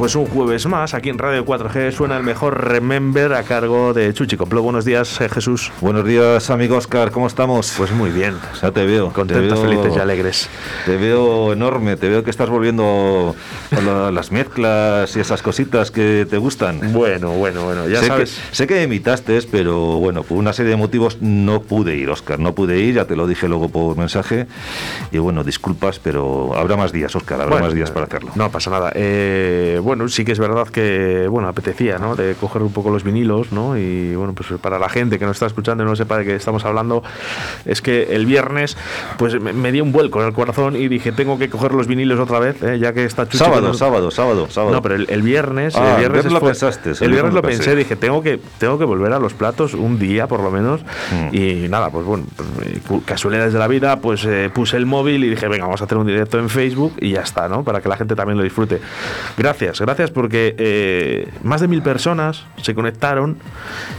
Pues un jueves más, aquí en Radio 4G suena el mejor Remember a cargo de Chuchi Complo. Buenos días, eh, Jesús. Buenos días, amigo Oscar, ¿cómo estamos? Pues muy bien. Ya te veo. Contentos, te veo- felices y alegres. Te veo enorme, te veo que estás volviendo a la- las mezclas y esas cositas que te gustan. Bueno, bueno, bueno, ya sé, sabes. Que, sé que me invitaste, pero bueno, por una serie de motivos no pude ir, Oscar. No pude ir, ya te lo dije luego por mensaje. Y bueno, disculpas, pero habrá más días, Oscar, habrá Bueno, más días para hacerlo. No pasa nada. Eh, bueno, sí que es verdad que, bueno, apetecía, ¿no? De coger un poco los vinilos, ¿no? Y bueno, pues para la gente que nos está escuchando y no sepa de qué estamos hablando, es que el viernes, pues me, me dio un vuelco en el corazón y dije, tengo que coger los vinilos otra vez, ¿eh? ya que está Chuchi sábado, sábado, sábado, sábado. No, pero el, el viernes, Ah, el el viernes lo fue- pensaste, El viernes lo pensé. dije, tengo que, tengo que volver a los platos un día por lo menos. Mm. Y nada, pues bueno, pues, casualidades de la vida, pues eh, puse el móvil y dije, venga, vamos a hacer un directo en Facebook y ya está, ¿no? Para que la gente también lo disfrute. Gracias, gracias porque eh, más de mil personas se conectaron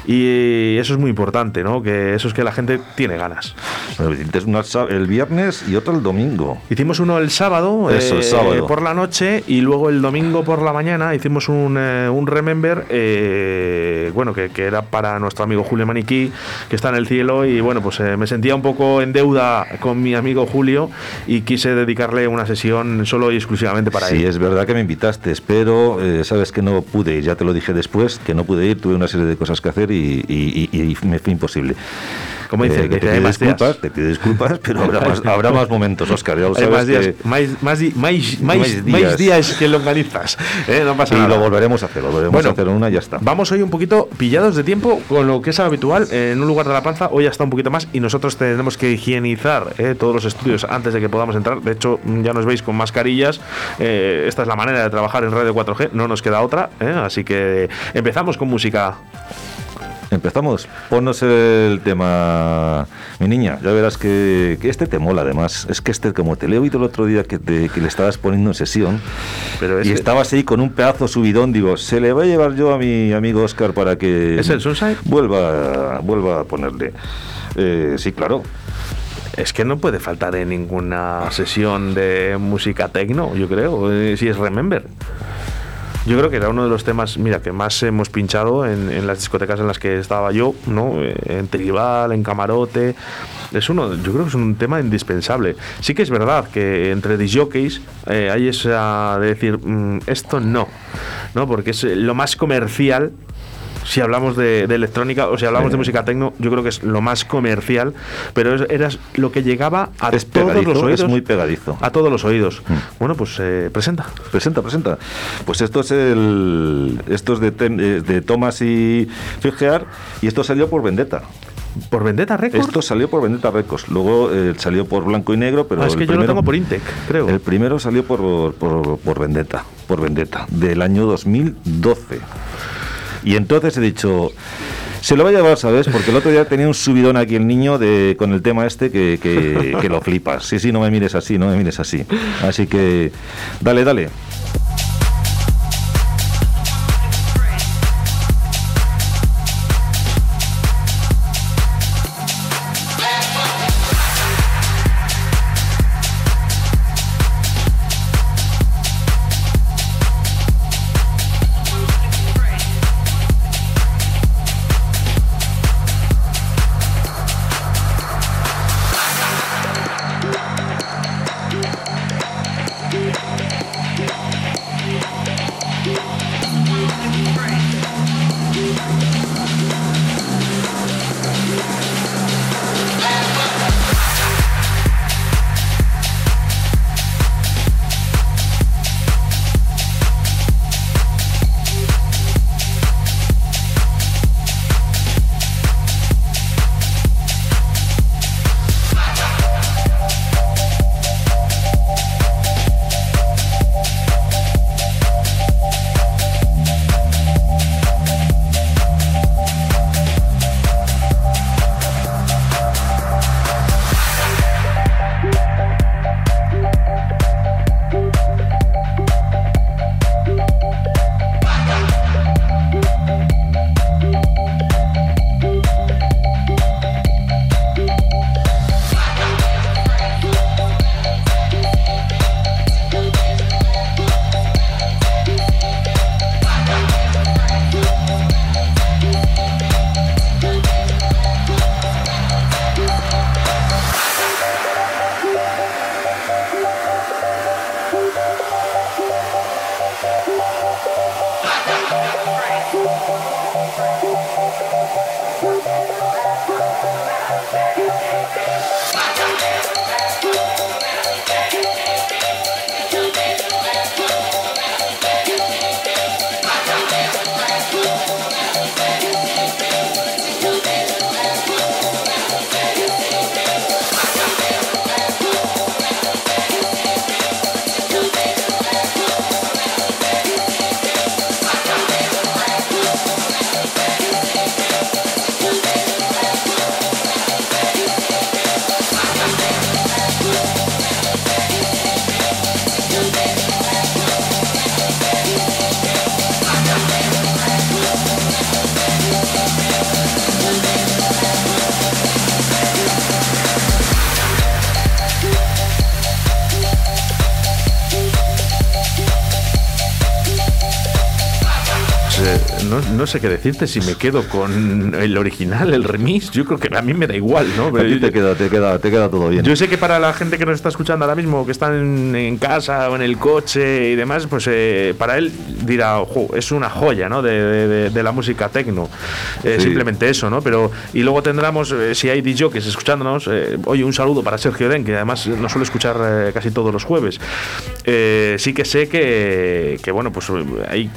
y eso es muy importante, ¿no? Que eso es que la gente tiene ganas. Una el viernes y otro el domingo. Hicimos uno el sábado, Eso, eh, el sábado. por la noche y luego el domingo por la mañana hicimos un, eh, un remember, eh, bueno, que, que era para nuestro amigo Julio Maniquí, que está en el cielo y bueno, pues eh, me sentía un poco en deuda con mi amigo Julio y quise dedicarle una sesión solo y exclusivamente para sí, él. es verdad que me invitaste, eh, sabes que no pude ya te lo dije después, que no pude ir, tuve una serie de cosas que hacer y- y me fue imposible. Como dice, Eh, que te días. disculpas, te pido disculpas, pero habrá más, habrá más momentos, Oscar, ya lo sabes más días, que- más, más, di- más- más- Más más días. días que longanizas. ¿eh? No pasa y nada. lo volveremos a hacer, lo volveremos Bueno, a hacer una y ya está. Vamos hoy un poquito pillados de tiempo con lo que es habitual eh, en un lugar de la panza. Hoy hasta un poquito más y nosotros tenemos que higienizar eh, todos los estudios antes de que podamos entrar. De hecho, ya nos veis con mascarillas. Eh, esta es la manera de trabajar en Radio 4G. No nos queda otra. eh, Así que empezamos con música. Empezamos. Ponnos el tema, mi niña. Ya verás que, que este te mola, además. Es que este, como te leo oído el otro día que, te- que le estabas poniendo en sesión Pero y ese- estabas ahí con un pedazo subidón, digo, se le va a llevar yo a mi amigo Oscar para que ¿Es el Sunshine? vuelva, vuelva a ponerle. Eh, sí, claro. Es que no puede faltar en ninguna sesión de música techno, yo creo, eh, si es Remember. Yo creo que era uno de los temas, mira, que más hemos pinchado en, las discotecas en las que estaba yo, ¿no? Eh, En Tribal, en Camarote. Es uno, yo creo que es un tema indispensable. Sí que es verdad que entre disjockeys eh, hay esa de decir, mm, esto no, ¿no? Porque es lo más comercial si hablamos de, de electrónica o si hablamos Sí. de música techno, yo creo que es lo más comercial, pero es- era lo que llegaba a Es todos pegadizo, los oídos. es muy pegadizo. A todos los oídos. Mm. Bueno, pues eh, presenta. Presenta, presenta. Pues esto es el, esto es de, Ten- eh, de Thomas y Figear y esto salió por Vendetta. ¿Por Vendetta Records? Esto salió por Vendetta Records. Luego eh, salió por Blanco y Negro, pero Ah, es el que yo lo primero- tengo por Intec, creo. El primero salió por, por, por Vendetta, por Vendetta, del año 2012. Y entonces he dicho, se lo va a llevar, ¿sabes? Porque el otro día tenía un subidón aquí el niño de, con el tema este que, que, que lo flipas. Sí, sí, no me mires así, no me mires así. Así que, dale, dale. No, no sé qué decirte si me quedo con el original, el remix. Yo creo que a mí me da igual, ¿no? A ti te queda, te queda, te queda todo bien. Yo sé que para la gente que nos está escuchando ahora mismo, que están en, en casa o en el coche y demás, pues eh, para él dirá, "Ojo, es una joya, ¿no? De, de- la música tecno. Eh, Sí. Simplemente eso, ¿no? Pero, y luego tendremos, eh, si hay DJs escuchándonos, eh, oye, un saludo para Sergio Den, que además nos suele escuchar casi todos los jueves. Sí que sé que, que, bueno, pues hay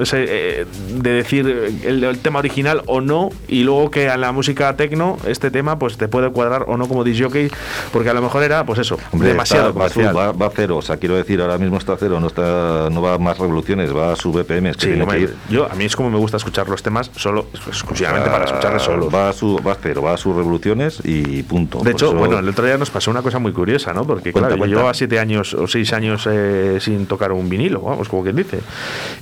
ese, de decir el, el tema original o no, y luego que a la música tecno, este tema, pues te puede cuadrar o no como DJ, porque a lo mejor era, pues eso, Hombre, demasiado está- va, comercial. va- va a cero, o sea, quiero decir, ahora mismo está a cero, no está, no va a más revoluciones, va a su BPM, que Sí, hombre, que ir. yo a mí es como me gusta escuchar los temas solo exclusivamente para escucharlos solos. Va a su, va a cero, va a sus revoluciones y punto. De hecho, eso- bueno, el otro día nos pasó una cosa muy curiosa, ¿no? Porque, Cuenta, claro, cuenta. yo llevaba siete años o seis años eh, sin tocar un vinilo, vamos, como quien dice.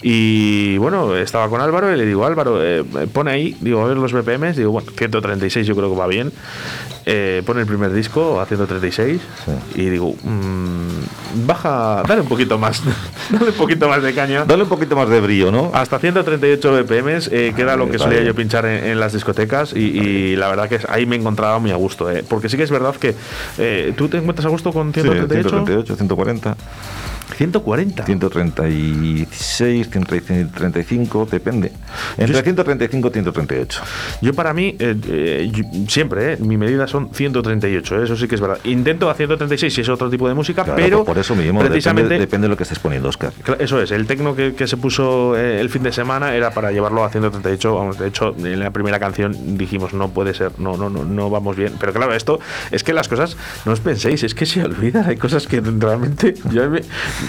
Y bueno, estaba con Álvaro y le digo, Álvaro, eh, pone ahí, digo, a ver los BPMs, digo, bueno, 136 yo creo que va bien. Eh, pone el primer disco a 136 y digo, mm, baja, dale un poquito más, dale un poquito más de caña. Dale un poquito más de brillo, ¿no? Hasta 138 BPMs, eh, que era lo que solía yo pinchar en, en las discotecas y, y la verdad que es- ahí me encontraba muy a gusto. eh, porque sí que es verdad que eh, tú te encuentras a gusto con Sí, 138. 138, 140, 140. 136, 135, depende. Entre Yo- 135 y 138. Yo para mí, eh, eh, yo- siempre, eh, mi medida son 138, eh, eso sí que es verdad. Intento a 136 si es otro tipo de música, Claro, pero por eso mismo, precisamente... depende, depende de lo que estés poniendo, Oscar. Eso es, el tecno que, que se puso eh, el fin de semana era para llevarlo a 138. Vamos, de hecho, en la primera canción dijimos no puede ser, no, no, no, no vamos bien. Pero claro, esto es que las cosas, no os penséis, es que se olvida. Hay cosas que realmente yo me-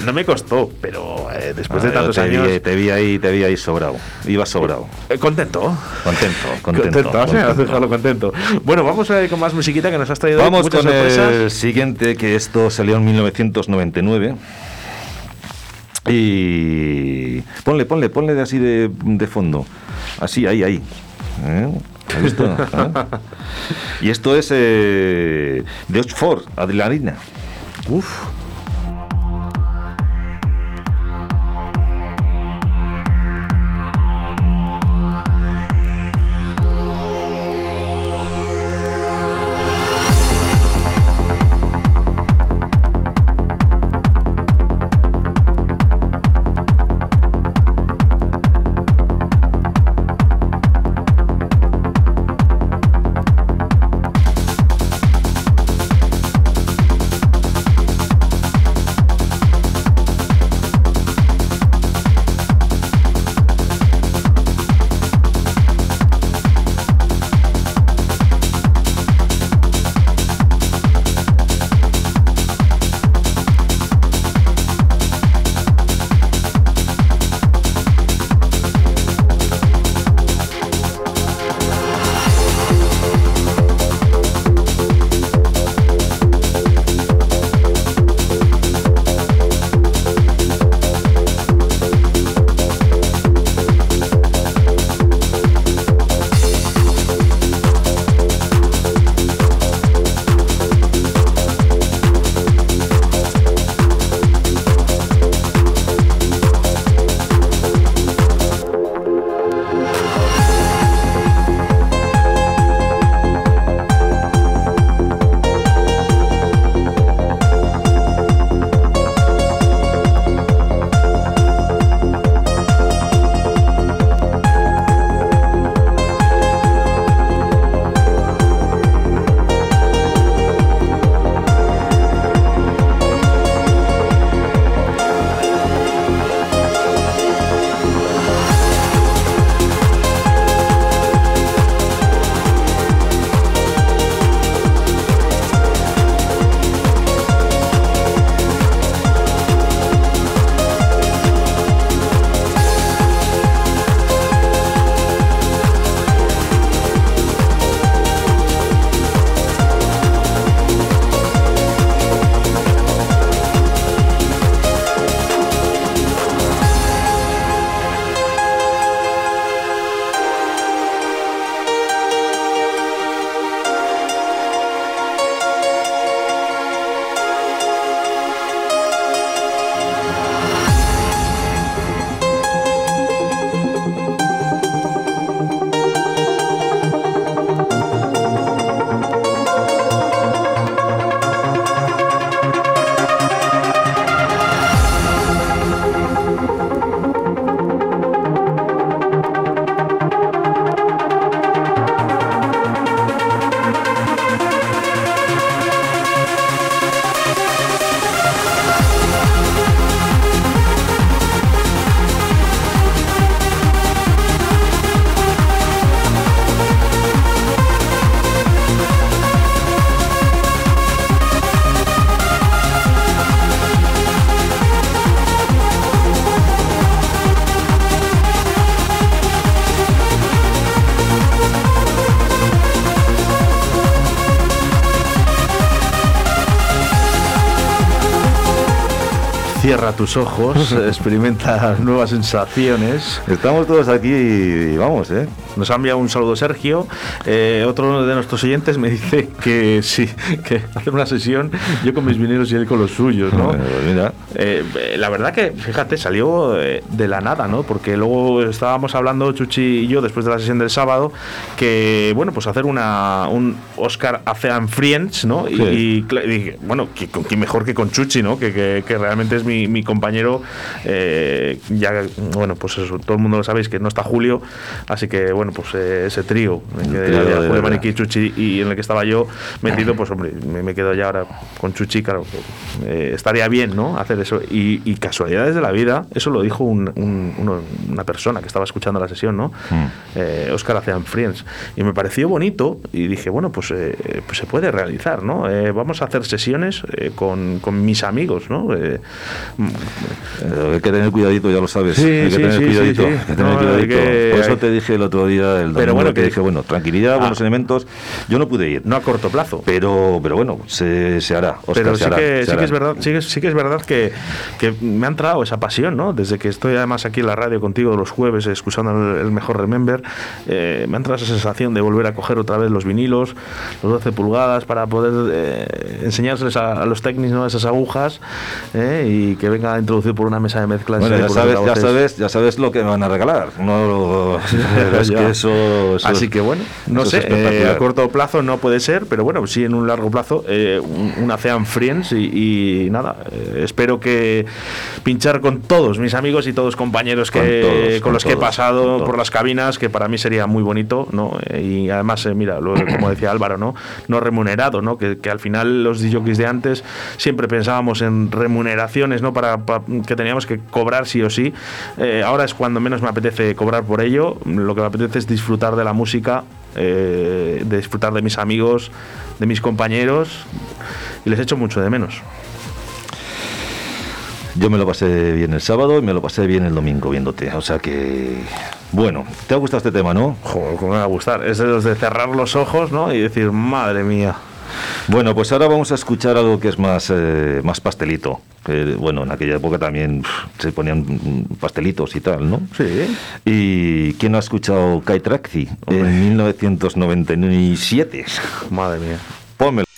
no me costó, pero eh, después de Ah, tantos te años. Vi, te vi ahí, te vi ahí sobrado. Ibas sobrado. eh, contento. Contento, contento. Contento, contento. contento. Bueno, vamos a ir con más musiquita que nos has traído. Vamos con sorpresas. el siguiente, que esto salió en 1999. Y ponle, ponle, ponle de así de, de fondo. Así, ahí, ahí. ¿Eh? ¿Has visto? Y esto es eh, de Oxford, Adrenalina. Uf. Tus ojos, experimenta nuevas sensaciones. Estamos todos aquí y vamos, ¿eh? Nos ha enviado un saludo Sergio. Eh, otro de nuestros oyentes me dice que sí, que hacer una sesión yo con mis vinilos y él con los suyos, ¿no? Bueno, pues mira. Eh, la verdad que, fíjate, salió eh, de la nada, ¿no? Porque luego estábamos hablando, Chuchi y yo, después de la sesión del sábado, que, bueno, pues hacer una, un Oscar Acean Friends, ¿no? Y, Sí. y bueno, que, mejor que con Chuchi, ¿no? Que, que- que realmente es mi, mi compañero. eh, ya, bueno, pues eso, todo el mundo lo sabéis que no está Julio, así que, bueno, pues eh, ese trío, que trío había de Julio verdad. Maniquí, Chuchi y en el que estaba yo metido, pues hombre, me, me quedo ya ahora con Chuchi, claro, eh, estaría bien, ¿no? Hacer eso. Y, y casualidades de la vida, eso lo dijo un- un- uno- una persona que estaba escuchando la sesión, ¿no? Mm. Eh, Oscar Acean Friends. Y me pareció bonito y dije, bueno, pues, eh, pues se puede realizar, ¿no? Eh, vamos a hacer sesiones eh, con, con mis amigos, ¿no? Eh, hay que tener cuidadito, ya lo sabes. Sí, hay que sí, tener sí, cuidadito. hay que tener No, cuidadito. que- Por eso te dije el otro día, el domingo, bueno, que que- dije, bueno, tranquilidad, Ah. buenos elementos. Yo no pude ir. no a corto plazo. Pero, pero bueno, se, se hará. Oscar, pero se sí hará, que, se sí que hará. es verdad, sí que, sí que es verdad que, que me ha entrado esa pasión, ¿no? Desde que estoy además aquí en la radio contigo los jueves, escuchando el, el mejor Remember, eh, me ha entrado esa sensación de volver a coger otra vez los vinilos, los 12 pulgadas, para poder eh, enseñárseles a, a los técnicos ¿no? esas agujas eh, y que venga a introducir por una mesa de mezclas. Bueno, ya sabes, ya sabes, ya sabes lo que me van a regalar. No, es que eso, eso Así que bueno, no sé, eh, a corto plazo no puede ser, pero bueno, sí en un largo plazo, eh, un- una Cean Friends y, y nada, eh, espero que pinchar con todos mis amigos y todos compañeros que, Con con, todos, con los que he pasado por las cabinas, que para mí sería muy bonito, ¿no? Eh, y además, eh, mira, lo- como decía Álvaro, ¿no? No remunerado, ¿no? Que, que al final los DJs de antes siempre pensábamos en remuneraciones, ¿no? Para, que teníamos que cobrar sí o sí. Eh, ahora es cuando menos me apetece cobrar por ello. Lo que me apetece es disfrutar de la música, eh, de disfrutar de mis amigos, de mis compañeros. Y les echo mucho de menos. Yo me lo pasé bien el sábado y me lo pasé bien el domingo viéndote. O sea que. Bueno, ¿te ha gustado este tema, no? Joder, cómo me va a gustar. Es de los de cerrar los ojos, ¿no? Y decir, madre mía. Bueno, pues ahora vamos a escuchar algo que es más, eh, más pastelito. Que, bueno, en aquella época también se ponían mm, pastelitos y tal, ¿no? Sí. ¿Y quién no ha escuchado Kai Traxi en 1997? Madre mía. Pónmelo.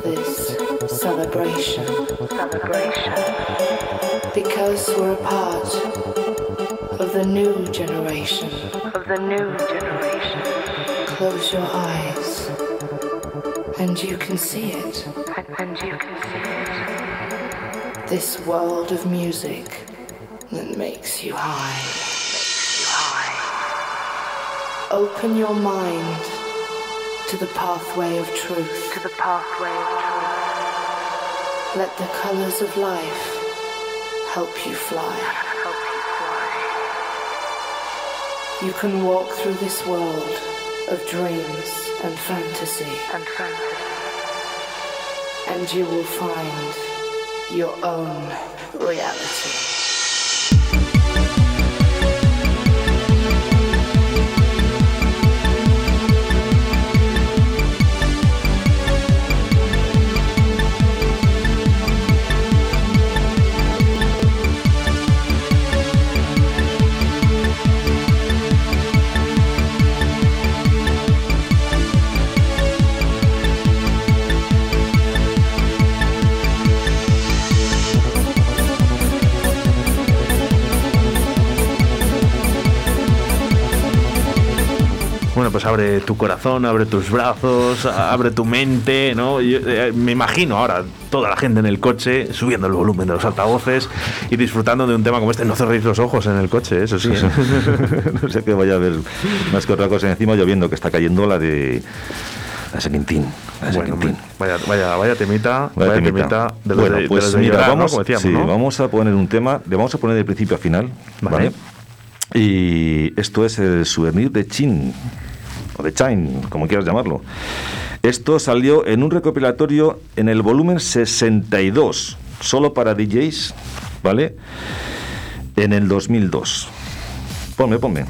To this celebration. Celebration. Because we're a part of the new generation. Of the new generation. Close your eyes and you can see it. And you can see it. This world of music that makes you high. Makes you high. Open your mind to the pathway of truth. To the pathway of truth. Let the colors of life help you fly. Help you fly. You can walk through this world of dreams and fantasy. And fantasy. And you will find your own reality. Pues abre tu corazón, abre tus brazos, abre tu mente, ¿no? Yo, eh, me imagino ahora toda la gente en el coche subiendo el volumen de los altavoces y disfrutando de un tema como este. No cerréis los ojos en el coche, eso sí. ¿eh? no sé que vaya a haber más que otra cosa encima lloviendo, que está cayendo la de la San Quintín. La San Bueno, Quintín. vaya, vaya, vaya temita, vaya, Vaya temita, temita. de los bueno, de, de pues los de mira, vamos, decíamos, sí, ¿no? vamos a poner un tema, le vamos a poner de principio a final, Vale. ¿vale? Y esto es el souvenir de Chin, o de Chain, como quieras llamarlo. Esto salió en un recopilatorio en el volumen 62, solo para DJs, ¿vale? En el 2002. Ponme, ponme.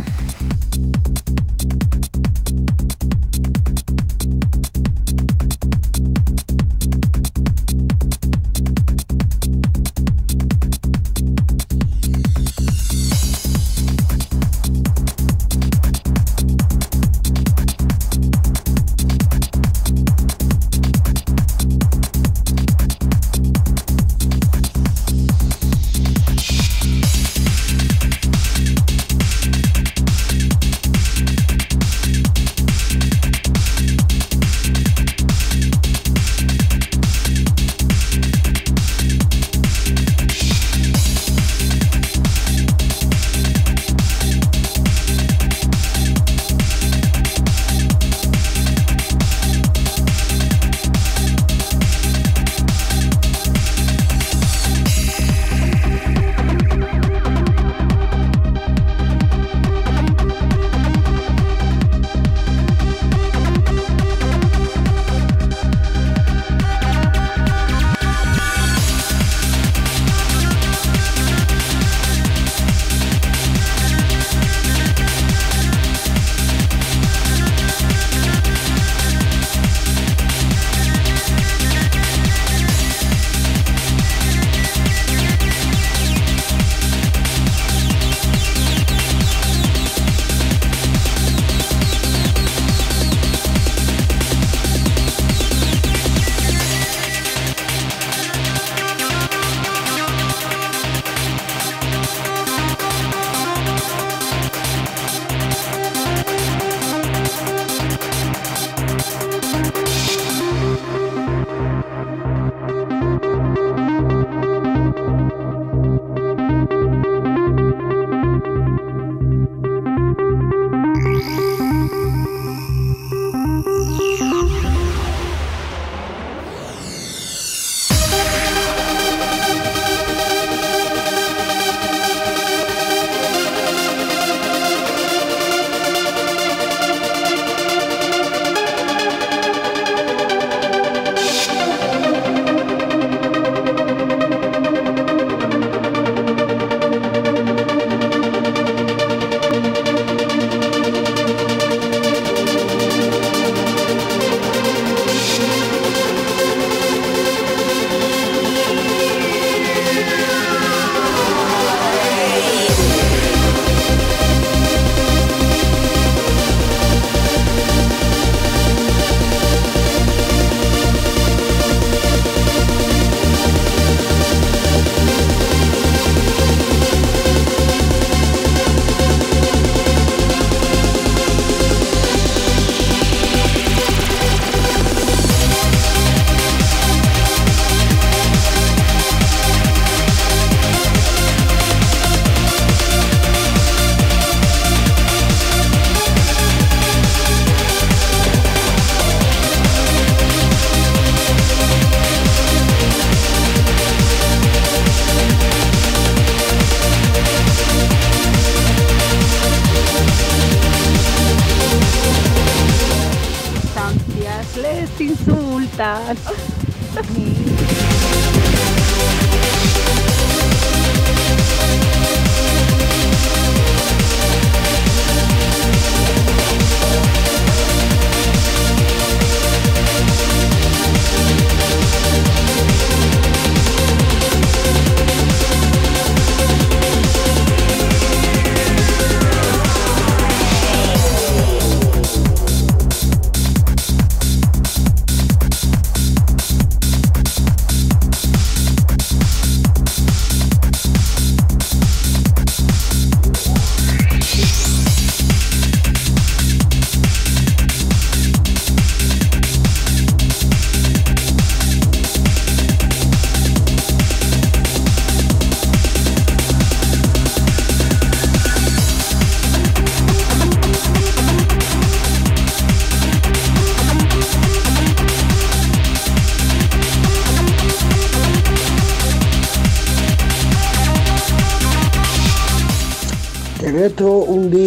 god.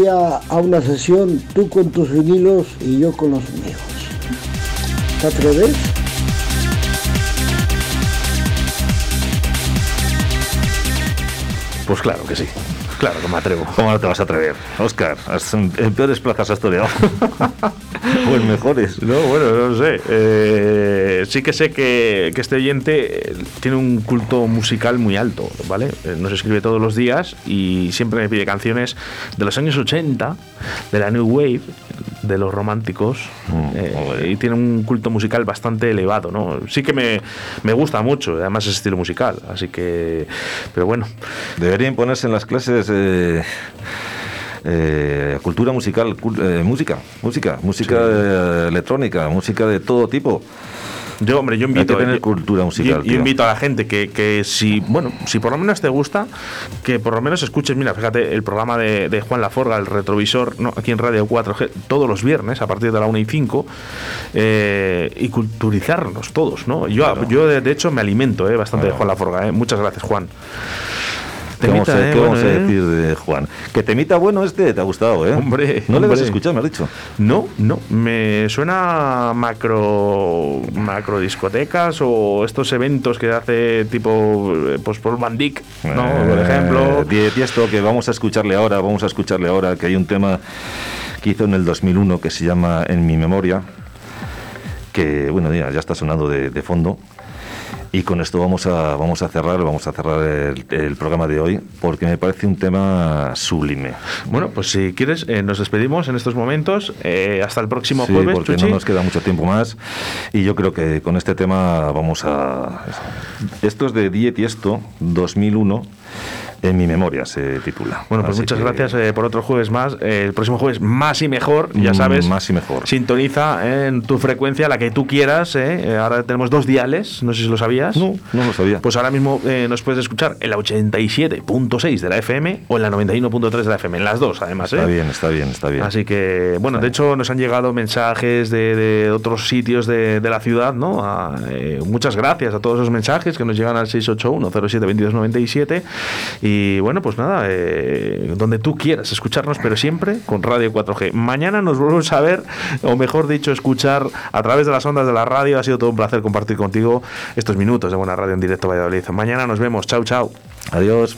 A una sesión, tú con tus vinilos y yo con los míos. ¿Te atreves? Pues claro que sí. Claro que me atrevo. ¿Cómo no te vas a atrever? Oscar, en peores plazas has estudiado. o en mejores. No, bueno, no sé. Eh, sí que sé que, que este oyente eh, tiene un culto musical muy alto, ¿vale? Eh, Nos escribe todos los días y siempre me pide canciones de los años 80, de la New Wave, de los románticos, Mm, eh, y tiene un culto musical bastante elevado, ¿no? Sí que me, me gusta mucho, además ese estilo musical, así que... Pero bueno, Debería imponerse en las clases eh, eh, cultura musical, cul- eh, música, música, música eh, electrónica, música de todo tipo. Yo, hombre, yo invito, Hay que tener yo- cultura musical, yo- yo invito a la gente que, que si, bueno, si por lo menos te gusta, que por lo menos escuches, mira, fíjate, el programa de, de Juan Laforga, el retrovisor, ¿no? aquí en Radio 4G, todos los viernes, a partir de la 1 y 5, eh, y culturizarnos todos, ¿no? Yo, yo de, de hecho, me alimento eh, bastante de Juan Laforga, ¿eh? Muchas gracias, Juan. ¿Qué vamos, a, Temita, eh, qué vamos a eh. decir de Juan? Que temita bueno este, te ha gustado, ¿eh? Hombre, No le hombre. has escuchado, me has dicho. No, no, me suena macro macro discotecas o estos eventos que hace tipo eh, pues Paul Van Dyck, ¿no? Por ejemplo. Die Tiesto, que vamos a escucharle ahora, vamos a escucharle ahora, que hay un tema que hizo en el 2001 que se llama En mi memoria, que, bueno, ya, ya está sonando de, de fondo. Y con esto vamos a, vamos a cerrar, vamos a cerrar el, el programa de hoy, porque me parece un tema sublime. Bueno, pues si quieres eh, nos despedimos en estos momentos eh, hasta el próximo Sí, jueves, porque Chuchi. no nos queda mucho tiempo más. Y yo creo que con este tema vamos a... Esto es de Die Tiesto 2001, en mi memoria se titula. Bueno, pues Así muchas que- gracias eh, por otro jueves más. Eh, el próximo jueves más y mejor, ya Mm, sabes. más y mejor. Sintoniza en tu frecuencia, la que tú quieras. eh. Eh, Ahora tenemos dos diales, no sé si lo sabías. No, no lo sabía. Pues ahora mismo eh, nos puedes escuchar en la 87.6 de la FM o en la 91.3 de la FM, en las dos además. Está ¿eh? bien, está bien, está bien. Así que, bueno, de hecho nos han llegado mensajes de, de otros sitios de, de la ciudad, ¿no? A, eh, muchas gracias a todos esos mensajes que nos llegan al 681-07-2297. Y bueno, pues nada, donde tú quieras escucharnos, pero siempre con Radio 4G. Mañana nos volvemos a ver, o mejor dicho, escuchar a través de las ondas de la radio. Ha sido todo un placer compartir contigo estos minutos de Buena Radio en directo Valladolid. Mañana nos vemos. Chao, chao. Adiós.